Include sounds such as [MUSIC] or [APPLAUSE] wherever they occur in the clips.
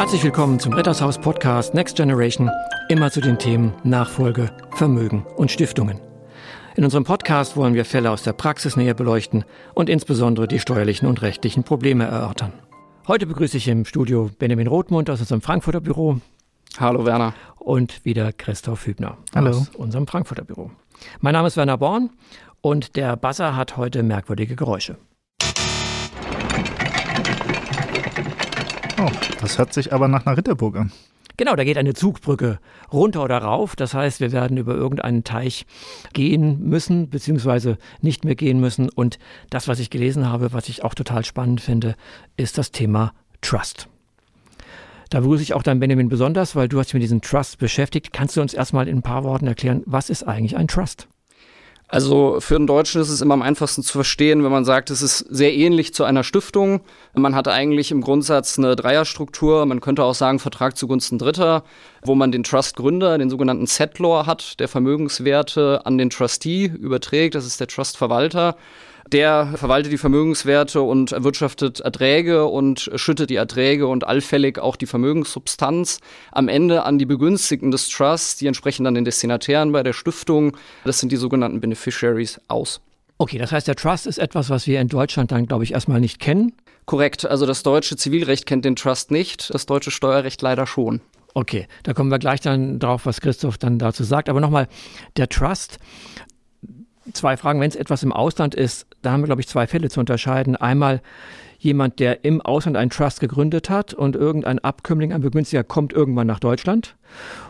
Herzlich willkommen zum Rittershaus Podcast Next Generation, immer zu den Themen Nachfolge, Vermögen und Stiftungen. In unserem Podcast wollen wir Fälle aus der Praxis näher beleuchten und insbesondere die steuerlichen und rechtlichen Probleme erörtern. Heute begrüße ich im Studio Benjamin Rothmund aus unserem Frankfurter Büro. Hallo Werner. Und wieder Christoph Hübner Hallo. aus unserem Frankfurter Büro. Mein Name ist Werner Born und der Buzzer hat heute merkwürdige Geräusche. Oh, das hört sich aber nach einer Ritterburg an. Genau, da geht eine Zugbrücke runter oder rauf. Das heißt, wir werden über irgendeinen Teich gehen müssen, beziehungsweise nicht mehr gehen müssen. Und das, was ich gelesen habe, was ich auch total spannend finde, ist das Thema Trust. Da begrüße ich auch dann Benjamin besonders, weil du hast dich mit diesem Trust beschäftigt. Kannst du uns erstmal in ein paar Worten erklären, was ist eigentlich ein Trust? Also für den Deutschen ist es immer am einfachsten zu verstehen, wenn man sagt, es ist sehr ähnlich zu einer Stiftung. Man hat eigentlich im Grundsatz eine Dreierstruktur. Man könnte auch sagen Vertrag zugunsten Dritter, wo man den Trustgründer, den sogenannten Settlor hat, der Vermögenswerte an den Trustee überträgt. Das ist der Trustverwalter. Der verwaltet die Vermögenswerte und erwirtschaftet Erträge und schüttet die Erträge und allfällig auch die Vermögenssubstanz am Ende an die Begünstigten des Trusts, die entsprechen dann den Destinatären bei der Stiftung, das sind die sogenannten Beneficiaries, aus. Okay, das heißt, der Trust ist etwas, was wir in Deutschland dann, glaube ich, erstmal nicht kennen. Korrekt, also das deutsche Zivilrecht kennt den Trust nicht, das deutsche Steuerrecht leider schon. Okay, da kommen wir gleich dann drauf, was Christoph dann dazu sagt. Aber nochmal, der Trust, zwei Fragen. Wenn es etwas im Ausland ist, da haben wir, glaube ich, zwei Fälle zu unterscheiden. Einmal jemand, der im Ausland einen Trust gegründet hat und irgendein Abkömmling, ein Begünstiger kommt irgendwann nach Deutschland.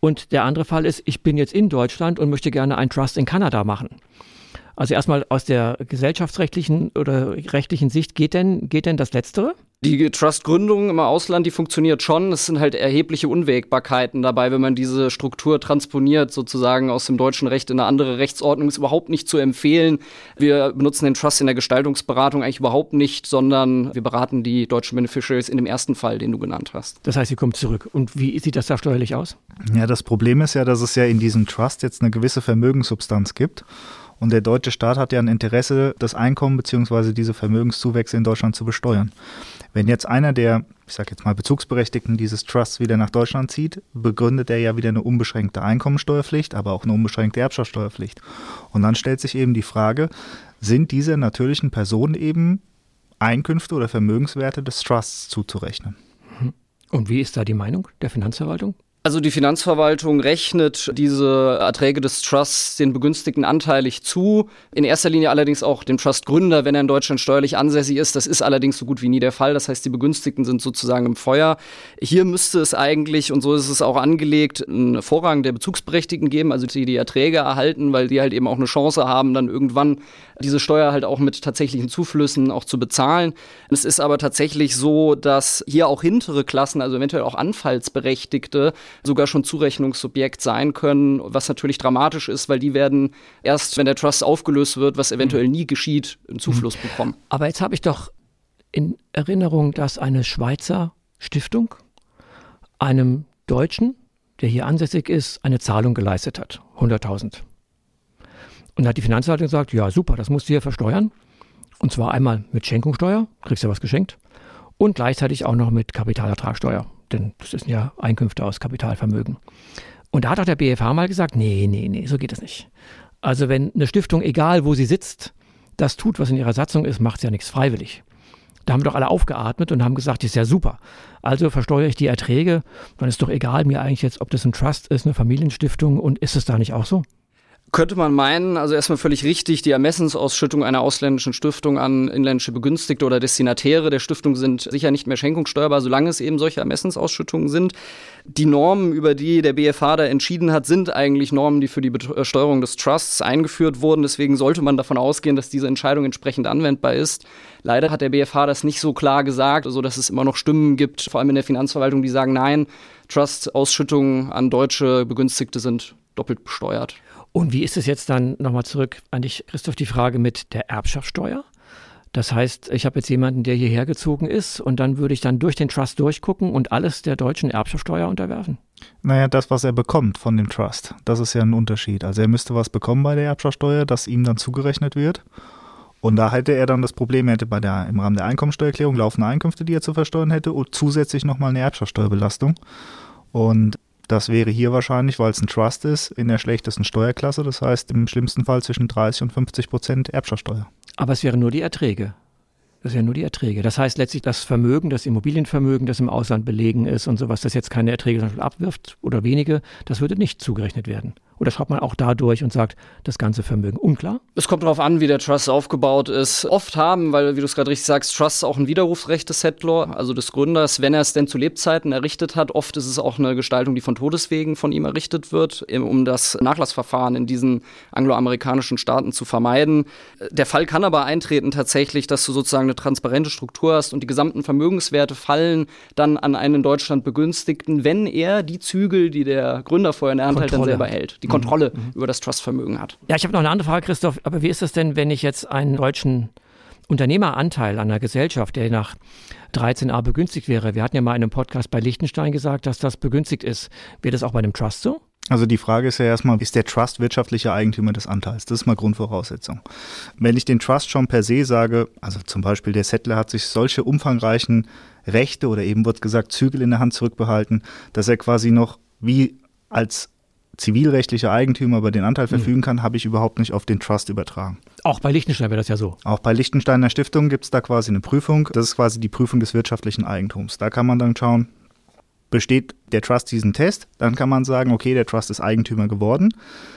Und der andere Fall ist, ich bin jetzt in Deutschland und möchte gerne einen Trust in Kanada machen. Also erstmal aus der gesellschaftsrechtlichen oder rechtlichen Sicht geht denn, geht denn das Letztere? Die Trust-Gründung im Ausland, die funktioniert schon. Es sind halt erhebliche Unwägbarkeiten dabei, wenn man diese Struktur transponiert, sozusagen aus dem deutschen Recht in eine andere Rechtsordnung, ist überhaupt nicht zu empfehlen. Wir benutzen den Trust in der Gestaltungsberatung eigentlich überhaupt nicht, sondern wir beraten die deutschen Beneficiaries in dem ersten Fall, den du genannt hast. Das heißt, sie kommt zurück. Und wie sieht das da steuerlich aus? Ja, das Problem ist ja, dass es ja in diesem Trust jetzt eine gewisse Vermögenssubstanz gibt. Und der deutsche Staat hat ja ein Interesse, das Einkommen bzw. diese Vermögenszuwächse in Deutschland zu besteuern. Wenn jetzt einer der, ich sage jetzt mal, Bezugsberechtigten dieses Trusts wieder nach Deutschland zieht, begründet er ja wieder eine unbeschränkte Einkommensteuerpflicht, aber auch eine unbeschränkte Erbschaftssteuerpflicht. Und dann stellt sich eben die Frage, sind diese natürlichen Personen eben Einkünfte oder Vermögenswerte des Trusts zuzurechnen? Und wie ist da die Meinung der Finanzverwaltung? Also die Finanzverwaltung rechnet diese Erträge des Trusts den Begünstigten anteilig zu. In erster Linie allerdings auch dem Trustgründer, wenn er in Deutschland steuerlich ansässig ist. Das ist allerdings so gut wie nie der Fall. Das heißt, die Begünstigten sind sozusagen im Feuer. Hier müsste es eigentlich, und so ist es auch angelegt, einen Vorrang der Bezugsberechtigten geben, also die die Erträge erhalten, weil die halt eben auch eine Chance haben, dann irgendwann diese Steuer halt auch mit tatsächlichen Zuflüssen auch zu bezahlen. Es ist aber tatsächlich so, dass hier auch hintere Klassen, also eventuell auch Anfallsberechtigte, sogar schon Zurechnungssubjekt sein können, was natürlich dramatisch ist, weil die werden erst, wenn der Trust aufgelöst wird, was eventuell nie geschieht, einen Zufluss mhm. bekommen. Aber jetzt habe ich doch in Erinnerung, dass eine Schweizer Stiftung einem Deutschen, der hier ansässig ist, eine Zahlung geleistet hat. 100.000. Und hat die Finanzverwaltung gesagt, ja super, das musst du hier versteuern. Und zwar einmal mit Schenkungssteuer, kriegst du was geschenkt, und gleichzeitig auch noch mit Kapitalertragssteuer, denn das sind ja Einkünfte aus Kapitalvermögen. Und da hat auch der BFH mal gesagt, nee, nee, nee, so geht es nicht. Also wenn eine Stiftung, egal wo sie sitzt, das tut, was in ihrer Satzung ist, macht sie ja nichts freiwillig. Da haben wir doch alle aufgeatmet und haben gesagt, das ist ja super. Also versteuere ich die Erträge, dann ist doch egal mir eigentlich jetzt, ob das ein Trust ist, eine Familienstiftung und ist es da nicht auch so? Könnte man meinen, also erstmal völlig richtig, die Ermessensausschüttung einer ausländischen Stiftung an inländische Begünstigte oder Destinatäre der Stiftung sind sicher nicht mehr schenkungssteuerbar, solange es eben solche Ermessensausschüttungen sind. Die Normen, über die der BFH da entschieden hat, sind eigentlich Normen, die für die Besteuerung des Trusts eingeführt wurden. Deswegen sollte man davon ausgehen, dass diese Entscheidung entsprechend anwendbar ist. Leider hat der BFH das nicht so klar gesagt, so dass es immer noch Stimmen gibt, vor allem in der Finanzverwaltung, die sagen, nein, Trust-Ausschüttungen an deutsche Begünstigte sind doppelt besteuert. Und wie ist es jetzt dann nochmal zurück an dich, Christoph, die Frage mit der Erbschaftssteuer? Das heißt, ich habe jetzt jemanden, der hierher gezogen ist und dann würde ich dann durch den Trust durchgucken und alles der deutschen Erbschaftssteuer unterwerfen. Naja, das, was er bekommt von dem Trust, das ist ja ein Unterschied. Also er müsste was bekommen bei der Erbschaftssteuer, das ihm dann zugerechnet wird. Und da hätte er dann das Problem, er hätte bei der, im Rahmen der Einkommensteuererklärung laufende Einkünfte, die er zu versteuern hätte und zusätzlich nochmal eine Erbschaftssteuerbelastung. Und das wäre hier wahrscheinlich, weil es ein Trust ist, in der schlechtesten Steuerklasse. Das heißt im schlimmsten Fall zwischen 30 und 50 Prozent Erbschaftssteuer. Aber es wären nur die Erträge. Das wären nur die Erträge. Das heißt letztlich das Vermögen, das Immobilienvermögen, das im Ausland belegen ist und sowas, das jetzt keine Erträge abwirft oder wenige, das würde nicht zugerechnet werden. Oder schaut man auch da durch und sagt, das ganze Vermögen unklar? Es kommt darauf an, wie der Trust aufgebaut ist. Oft haben, weil, wie du es gerade richtig sagst, Trusts auch ein Widerrufsrecht des Settlor, also des Gründers, wenn er es denn zu Lebzeiten errichtet hat. Oft ist es auch eine Gestaltung, die von Todeswegen von ihm errichtet wird, um das Nachlassverfahren in diesen angloamerikanischen Staaten zu vermeiden. Der Fall kann aber eintreten tatsächlich, dass du sozusagen eine transparente Struktur hast und die gesamten Vermögenswerte fallen dann an einen in Deutschland Begünstigten, wenn er die Zügel, die der Gründer vorher in der Hand hält, dann selber hält. Die Kontrolle mhm. über das Trustvermögen hat. Ja, ich habe noch eine andere Frage, Christoph. Aber wie ist das denn, wenn ich jetzt einen deutschen Unternehmeranteil an einer Gesellschaft, der nach 13a begünstigt wäre? Wir hatten ja mal in einem Podcast bei Liechtenstein gesagt, dass das begünstigt ist. Wäre das auch bei einem Trust so? Also die Frage ist ja erstmal, ist der Trust wirtschaftlicher Eigentümer des Anteils? Das ist mal Grundvoraussetzung. Wenn ich den Trust schon per se sage, also zum Beispiel der Settler hat sich solche umfangreichen Rechte oder eben wird gesagt Zügel in der Hand zurückbehalten, dass er quasi noch wie als zivilrechtlicher Eigentümer über den Anteil hm. verfügen kann, habe ich überhaupt nicht auf den Trust übertragen. Auch bei Liechtenstein wäre das ja so. Auch bei Liechtensteiner Stiftung gibt es da quasi eine Prüfung. Das ist quasi die Prüfung des wirtschaftlichen Eigentums. Da kann man dann schauen, besteht der Trust diesen Test, dann kann man sagen, okay, der Trust ist Eigentümer geworden.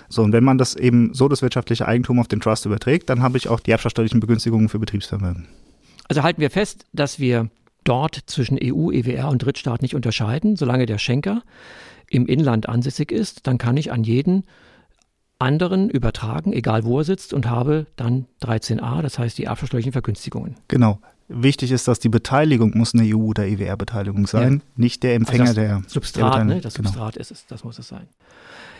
So, und wenn man das eben so das wirtschaftliche Eigentum auf den Trust überträgt, dann habe ich auch die erbschaftssteuerlichen Begünstigungen für Betriebsvermögen. Also halten wir fest, dass wir dort zwischen EU, EWR und Drittstaat nicht unterscheiden, solange der Schenker im Inland ansässig ist, dann kann ich an jeden anderen übertragen, egal wo er sitzt, und habe dann 13a, das heißt die erbschaftssteuerlichen Vergünstigungen. Genau. Wichtig ist, dass die Beteiligung muss eine EU- oder EWR-Beteiligung sein, ja. nicht der Empfänger also der Substrat, der ne? Das genau. Substrat ist es, das muss es sein.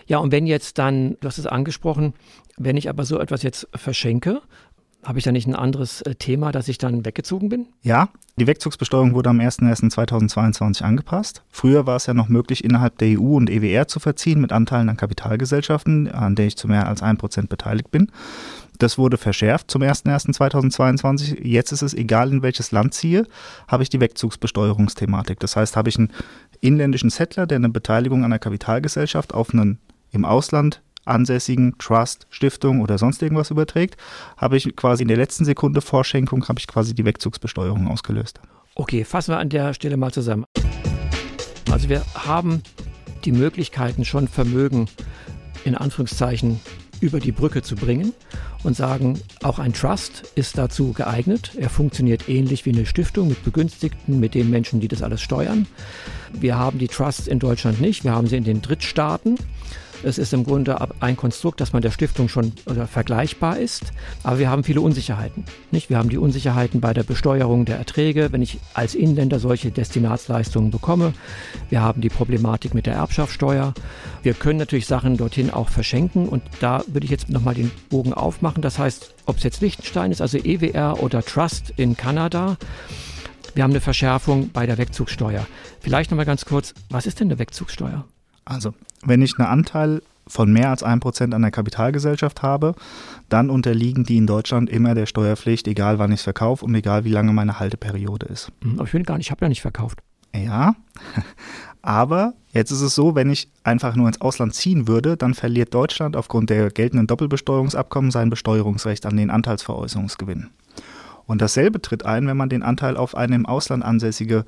Ja, und wenn jetzt dann, du hast es angesprochen, wenn ich aber so etwas jetzt verschenke, habe ich da nicht ein anderes äh, Thema, dass ich dann weggezogen bin? Ja, die Wegzugsbesteuerung wurde am 01.01.2022 angepasst. Früher war es ja noch möglich, innerhalb der EU und EWR zu verziehen mit Anteilen an Kapitalgesellschaften, an der ich zu mehr als 1% beteiligt bin. Das wurde verschärft zum 01.01.2022. Jetzt ist es egal, in welches Land ziehe, habe ich die Wegzugsbesteuerungsthematik. Das heißt, habe ich einen inländischen Settler, der eine Beteiligung an einer Kapitalgesellschaft auf einen im Ausland ansässigen Trust, Stiftung oder sonst irgendwas überträgt, habe ich quasi in der letzten Sekunde vor Schenkung habe ich quasi die Wegzugsbesteuerung ausgelöst. Okay, fassen wir an der Stelle mal zusammen. Also wir haben die Möglichkeiten schon Vermögen in Anführungszeichen über die Brücke zu bringen und sagen, auch ein Trust ist dazu geeignet. Er funktioniert ähnlich wie eine Stiftung mit Begünstigten, mit den Menschen, die das alles steuern. Wir haben die Trusts in Deutschland nicht, wir haben sie in den Drittstaaten. Es ist im Grunde ein Konstrukt, das man der Stiftung schon vergleichbar ist, aber wir haben viele Unsicherheiten. Nicht? Wir haben die Unsicherheiten bei der Besteuerung der Erträge, wenn ich als Inländer solche Destinatsleistungen bekomme. Wir haben die Problematik mit der Erbschaftssteuer. Wir können natürlich Sachen dorthin auch verschenken und da würde ich jetzt nochmal den Bogen aufmachen. Das heißt, ob es jetzt Liechtenstein ist, also EWR oder Trust in Kanada, wir haben eine Verschärfung bei der Wegzugssteuer. Vielleicht nochmal ganz kurz, was ist denn eine Wegzugssteuer? Also, wenn ich einen Anteil von mehr als 1% an der Kapitalgesellschaft habe, dann unterliegen die in Deutschland immer der Steuerpflicht, egal wann ich es verkaufe und egal wie lange meine Halteperiode ist. Hm, aber ich will gar nicht, ich habe ja nicht verkauft. Ja, [LAUGHS] aber jetzt ist es so, wenn ich einfach nur ins Ausland ziehen würde, dann verliert Deutschland aufgrund der geltenden Doppelbesteuerungsabkommen sein Besteuerungsrecht an den Anteilsveräußerungsgewinn. Und dasselbe tritt ein, wenn man den Anteil auf eine im Ausland ansässige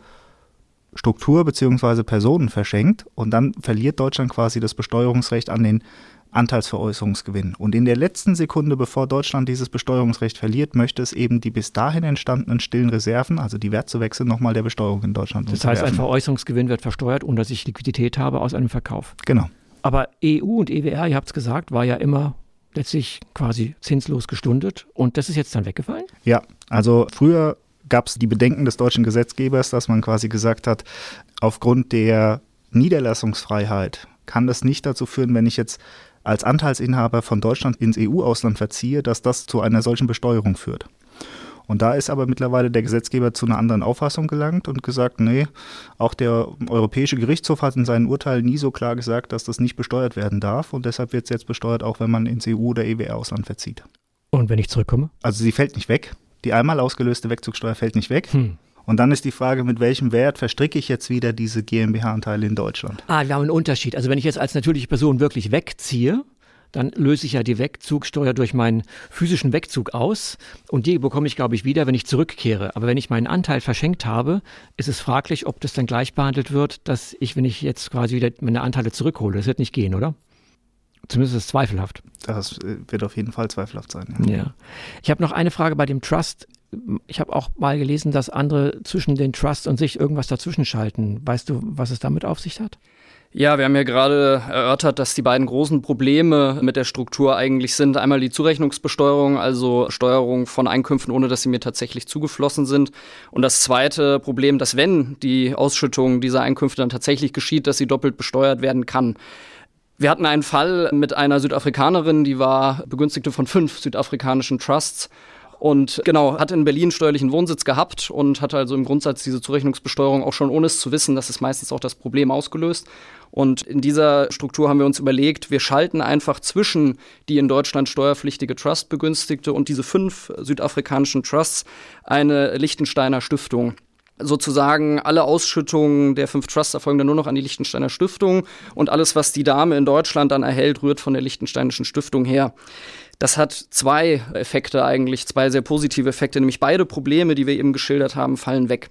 Struktur bzw. Personen verschenkt und dann verliert Deutschland quasi das Besteuerungsrecht an den Anteilsveräußerungsgewinn. Und in der letzten Sekunde, bevor Deutschland dieses Besteuerungsrecht verliert, möchte es eben die bis dahin entstandenen stillen Reserven, also die Wertzuwechsel, nochmal der Besteuerung in Deutschland Das heißt, ein Veräußerungsgewinn wird versteuert, ohne dass ich Liquidität habe aus einem Verkauf. Genau. Aber EU und EWR, ihr habt es gesagt, war ja immer letztlich quasi zinslos gestundet und das ist jetzt dann weggefallen? Ja, also früher gab es die Bedenken des deutschen Gesetzgebers, dass man quasi gesagt hat, aufgrund der Niederlassungsfreiheit kann das nicht dazu führen, wenn ich jetzt als Anteilsinhaber von Deutschland ins EU-Ausland verziehe, dass das zu einer solchen Besteuerung führt. Und da ist aber mittlerweile der Gesetzgeber zu einer anderen Auffassung gelangt und gesagt, nee, auch der Europäische Gerichtshof hat in seinen Urteilen nie so klar gesagt, dass das nicht besteuert werden darf und deshalb wird es jetzt besteuert, auch wenn man ins EU- oder EWR-Ausland verzieht. Und wenn ich zurückkomme? Also sie fällt nicht weg. Die einmal ausgelöste Wegzugsteuer fällt nicht weg. Hm. Und dann ist die Frage, mit welchem Wert verstricke ich jetzt wieder diese GmbH-Anteile in Deutschland? Ah, wir haben einen Unterschied. Also wenn ich jetzt als natürliche Person wirklich wegziehe, dann löse ich ja die Wegzugsteuer durch meinen physischen Wegzug aus und die bekomme ich, glaube ich, wieder, wenn ich zurückkehre. Aber wenn ich meinen Anteil verschenkt habe, ist es fraglich, ob das dann gleich behandelt wird, dass ich, wenn ich jetzt quasi wieder meine Anteile zurückhole, das wird nicht gehen, oder? Zumindest ist es zweifelhaft. Das äh, wird auf jeden Fall zweifelhaft sein. Ja. ja. Ich habe noch eine Frage bei dem Trust. Ich habe auch mal gelesen, dass andere zwischen den Trust und sich irgendwas dazwischen schalten. Weißt du, was es damit auf sich hat? Ja, wir haben ja gerade erörtert, dass die beiden großen Probleme mit der Struktur eigentlich sind. Einmal die Zurechnungsbesteuerung, also Steuerung von Einkünften, ohne dass sie mir tatsächlich zugeflossen sind. Und das zweite Problem, dass wenn die Ausschüttung dieser Einkünfte dann tatsächlich geschieht, dass sie doppelt besteuert werden kann. Wir hatten einen Fall mit einer Südafrikanerin, die war Begünstigte von fünf südafrikanischen Trusts und genau, hat in Berlin steuerlichen Wohnsitz gehabt und hat also im Grundsatz diese Zurechnungsbesteuerung auch schon ohne es zu wissen, das ist meistens auch das Problem ausgelöst. Und in dieser Struktur haben wir uns überlegt, wir schalten einfach zwischen die in Deutschland steuerpflichtige Trust-Begünstigte und diese fünf südafrikanischen Trusts eine Liechtensteiner Stiftung sozusagen alle Ausschüttungen der fünf Trusts erfolgen dann nur noch an die Liechtensteiner Stiftung und alles, was die Dame in Deutschland dann erhält, rührt von der Liechtensteinischen Stiftung her. Das hat zwei Effekte eigentlich, zwei sehr positive Effekte, nämlich beide Probleme, die wir eben geschildert haben, fallen weg.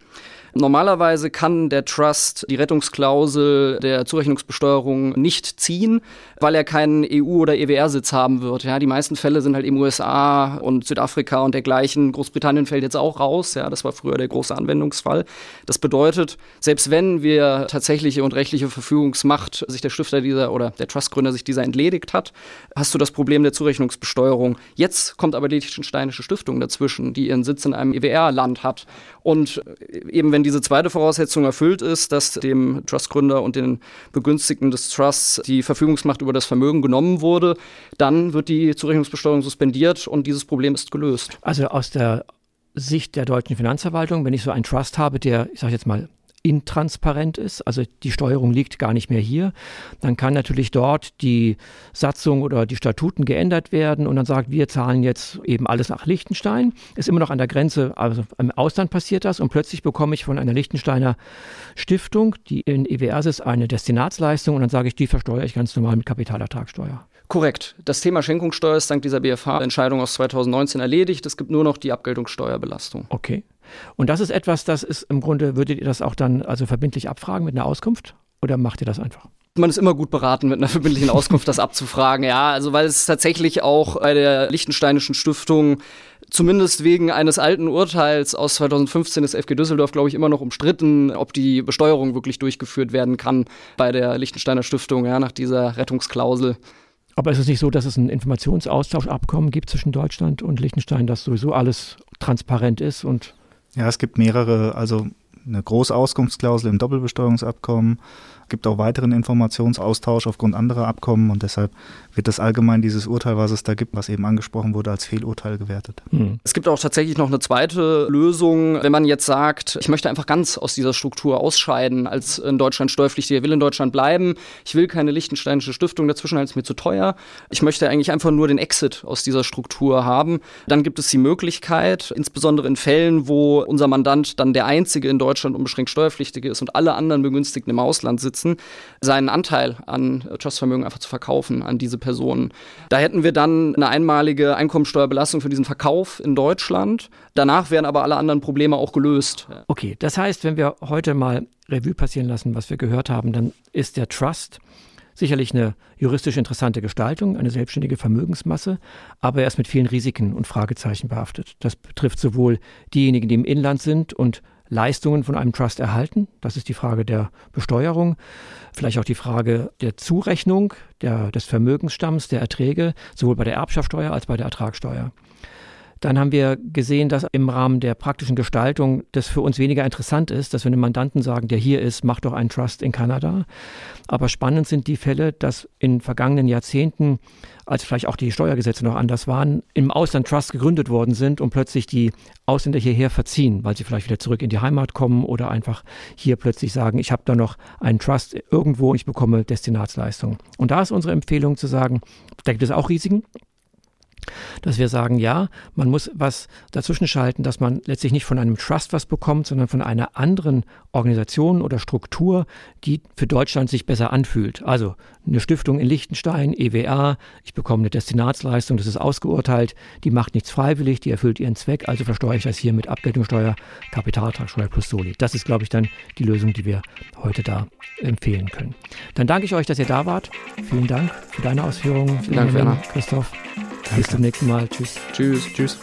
Normalerweise kann der Trust die Rettungsklausel der Zurechnungsbesteuerung nicht ziehen, weil er keinen EU- oder EWR-Sitz haben wird. Ja, die meisten Fälle sind halt eben USA und Südafrika und dergleichen. Großbritannien fällt jetzt auch raus. Ja, das war früher der große Anwendungsfall. Das bedeutet, selbst wenn wir tatsächliche und rechtliche Verfügungsmacht sich der Stifter dieser oder der Trustgründer sich dieser entledigt hat, hast du das Problem der Zurechnungsbesteuerung. Jetzt kommt aber die Liechtensteinische Stiftung dazwischen, die ihren Sitz in einem EWR-Land hat. Und eben wenn diese zweite Voraussetzung erfüllt ist, dass dem Trustgründer und den Begünstigten des Trusts die Verfügungsmacht über das Vermögen genommen wurde, dann wird die Zurechnungsbesteuerung suspendiert und dieses Problem ist gelöst. Also aus der Sicht der deutschen Finanzverwaltung, wenn ich so einen Trust habe, der, ich sage jetzt mal, intransparent ist, also die Steuerung liegt gar nicht mehr hier, dann kann natürlich dort die Satzung oder die Statuten geändert werden und dann sagt, wir zahlen jetzt eben alles nach Liechtenstein. Ist immer noch an der Grenze, also im Ausland passiert das und plötzlich bekomme ich von einer Liechtensteiner Stiftung, die in EWRs ist, eine Destinatsleistung und dann sage ich, die versteuere ich ganz normal mit Kapitalertragssteuer. Korrekt. Das Thema Schenkungssteuer ist dank dieser BFH-Entscheidung aus 2019 erledigt. Es gibt nur noch die Abgeltungssteuerbelastung. Okay. Und das ist etwas, das ist im Grunde, würdet ihr das auch dann also verbindlich abfragen mit einer Auskunft? Oder macht ihr das einfach? Man ist immer gut beraten, mit einer verbindlichen Auskunft das [LAUGHS] abzufragen, ja. Also weil es tatsächlich auch bei der Liechtensteinischen Stiftung zumindest wegen eines alten Urteils aus 2015 des FG Düsseldorf, glaube ich, immer noch umstritten, ob die Besteuerung wirklich durchgeführt werden kann bei der Liechtensteiner Stiftung, ja, nach dieser Rettungsklausel. Aber ist es nicht so, dass es ein Informationsaustauschabkommen gibt zwischen Deutschland und Liechtenstein, dass sowieso alles transparent ist und ja, es gibt mehrere, also eine große Auskunftsklausel im Doppelbesteuerungsabkommen, gibt auch weiteren Informationsaustausch aufgrund anderer Abkommen und deshalb wird das allgemein dieses Urteil, was es da gibt, was eben angesprochen wurde, als Fehlurteil gewertet. Hm. Es gibt auch tatsächlich noch eine zweite Lösung, wenn man jetzt sagt, ich möchte einfach ganz aus dieser Struktur ausscheiden als in Deutschland Steuerpflichtiger, will in Deutschland bleiben, ich will keine lichtensteinische Stiftung dazwischen, ist mir zu teuer, ich möchte eigentlich einfach nur den Exit aus dieser Struktur haben, dann gibt es die Möglichkeit, insbesondere in Fällen, wo unser Mandant dann der einzige in Deutschland unbeschränkt Steuerpflichtige ist und alle anderen Begünstigten im Ausland sitzen, seinen Anteil an Trustvermögen einfach zu verkaufen an diese Personen. Da hätten wir dann eine einmalige Einkommensteuerbelastung für diesen Verkauf in Deutschland. Danach wären aber alle anderen Probleme auch gelöst. Okay, das heißt, wenn wir heute mal Revue passieren lassen, was wir gehört haben, dann ist der Trust sicherlich eine juristisch interessante Gestaltung, eine selbstständige Vermögensmasse, aber er ist mit vielen Risiken und Fragezeichen behaftet. Das betrifft sowohl diejenigen, die im Inland sind und Leistungen von einem Trust erhalten. Das ist die Frage der Besteuerung, vielleicht auch die Frage der Zurechnung der, des Vermögensstamms, der Erträge, sowohl bei der Erbschaftssteuer als bei der Ertragssteuer. Dann haben wir gesehen, dass im Rahmen der praktischen Gestaltung das für uns weniger interessant ist, dass wir einem Mandanten sagen, der hier ist, macht doch einen Trust in Kanada. Aber spannend sind die Fälle, dass in vergangenen Jahrzehnten, als vielleicht auch die Steuergesetze noch anders waren, im Ausland Trusts gegründet worden sind und plötzlich die Ausländer hierher verziehen, weil sie vielleicht wieder zurück in die Heimat kommen oder einfach hier plötzlich sagen, ich habe da noch einen Trust irgendwo und ich bekomme Destinatsleistung. Und da ist unsere Empfehlung zu sagen, da gibt es auch Risiken, dass wir sagen, ja, man muss was dazwischen schalten, dass man letztlich nicht von einem Trust was bekommt, sondern von einer anderen Organisation oder Struktur, die für Deutschland sich besser anfühlt. Also eine Stiftung in Liechtenstein, EWA, ich bekomme eine Destinatsleistung, das ist ausgeurteilt, die macht nichts freiwillig, die erfüllt ihren Zweck, also versteuere ich das hier mit Abgeltungssteuer, Kapitalertragssteuer plus Soli. Das ist, glaube ich, dann die Lösung, die wir heute da empfehlen können. Dann danke ich euch, dass ihr da wart. Vielen Dank für deine Ausführungen. Vielen Dank, Werner. Christoph. Bis zum nächsten Mal. Tschüss. Tschüss. Tschüss.